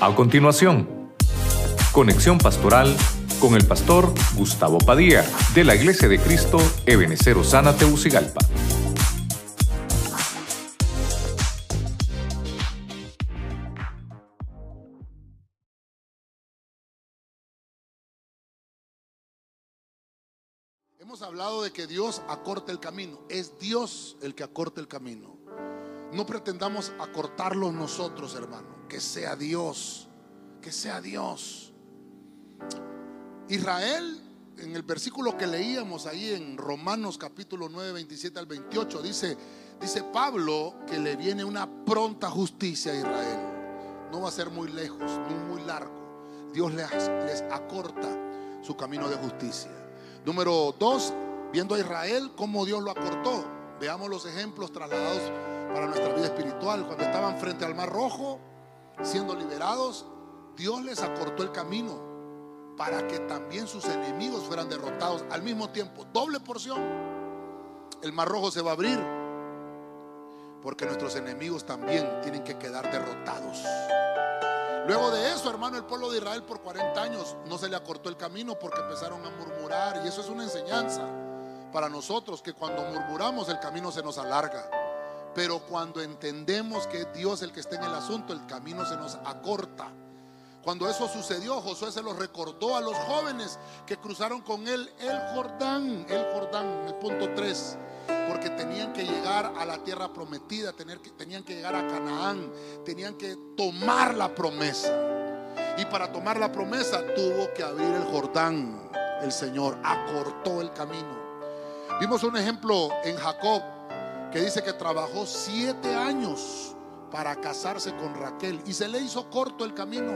A continuación, conexión pastoral con el pastor Gustavo Padilla de la Iglesia de Cristo Ebenecer Osana Teucigalpa. Hemos hablado de que Dios acorta el camino. Es Dios el que acorta el camino. No pretendamos acortarlo nosotros, hermano. Que sea Dios. Que sea Dios. Israel, en el versículo que leíamos ahí en Romanos capítulo 9, 27 al 28, dice, dice Pablo que le viene una pronta justicia a Israel. No va a ser muy lejos, no muy largo. Dios les, les acorta su camino de justicia. Número dos, viendo a Israel, cómo Dios lo acortó. Veamos los ejemplos trasladados para nuestra vida espiritual. Cuando estaban frente al Mar Rojo, siendo liberados, Dios les acortó el camino para que también sus enemigos fueran derrotados al mismo tiempo. Doble porción. El Mar Rojo se va a abrir porque nuestros enemigos también tienen que quedar derrotados. Luego de eso, hermano, el pueblo de Israel por 40 años no se le acortó el camino porque empezaron a murmurar. Y eso es una enseñanza para nosotros, que cuando murmuramos el camino se nos alarga. Pero cuando entendemos que es Dios el que está en el asunto, el camino se nos acorta. Cuando eso sucedió, Josué se lo recordó a los jóvenes que cruzaron con él el Jordán, el Jordán, el punto 3 porque tenían que llegar a la tierra prometida, tenían que llegar a Canaán, tenían que tomar la promesa. Y para tomar la promesa tuvo que abrir el Jordán. El Señor acortó el camino. Vimos un ejemplo en Jacob que dice que trabajó siete años para casarse con Raquel y se le hizo corto el camino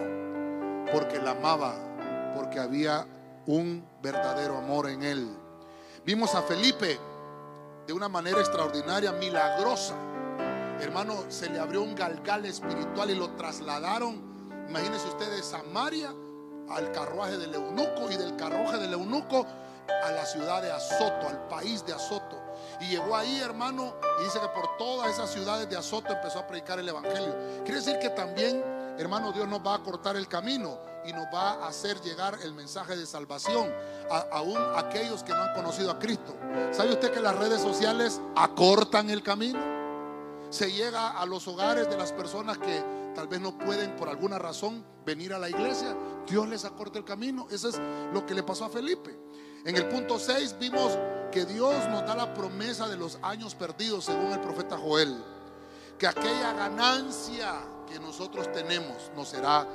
porque la amaba, porque había un verdadero amor en él. Vimos a Felipe de una manera extraordinaria, milagrosa. Hermano, se le abrió un galgal espiritual y lo trasladaron, imagínense ustedes, de Samaria al carruaje del eunuco y del carruaje del eunuco a la ciudad de Azoto, al país de Azoto. Y llegó ahí, hermano, y dice que por todas esas ciudades de Azoto empezó a predicar el Evangelio. Quiere decir que también, hermano, Dios nos va a cortar el camino y nos va a hacer llegar el mensaje de salvación a, aún aquellos que no han conocido a Cristo. ¿Sabe usted que las redes sociales acortan el camino? Se llega a los hogares de las personas que tal vez no pueden por alguna razón venir a la iglesia. Dios les acorta el camino. Eso es lo que le pasó a Felipe. En el punto 6 vimos que Dios nos da la promesa de los años perdidos según el profeta Joel. Que aquella ganancia que nosotros tenemos nos será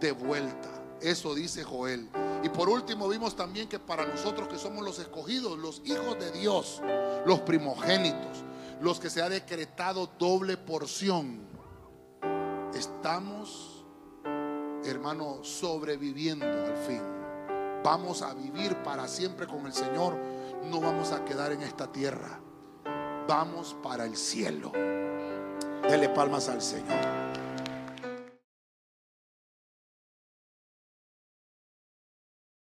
de vuelta. Eso dice Joel. Y por último vimos también que para nosotros que somos los escogidos, los hijos de Dios, los primogénitos, los que se ha decretado doble porción, estamos, hermano, sobreviviendo al fin. Vamos a vivir para siempre con el Señor. No vamos a quedar en esta tierra. Vamos para el cielo. Dele palmas al Señor.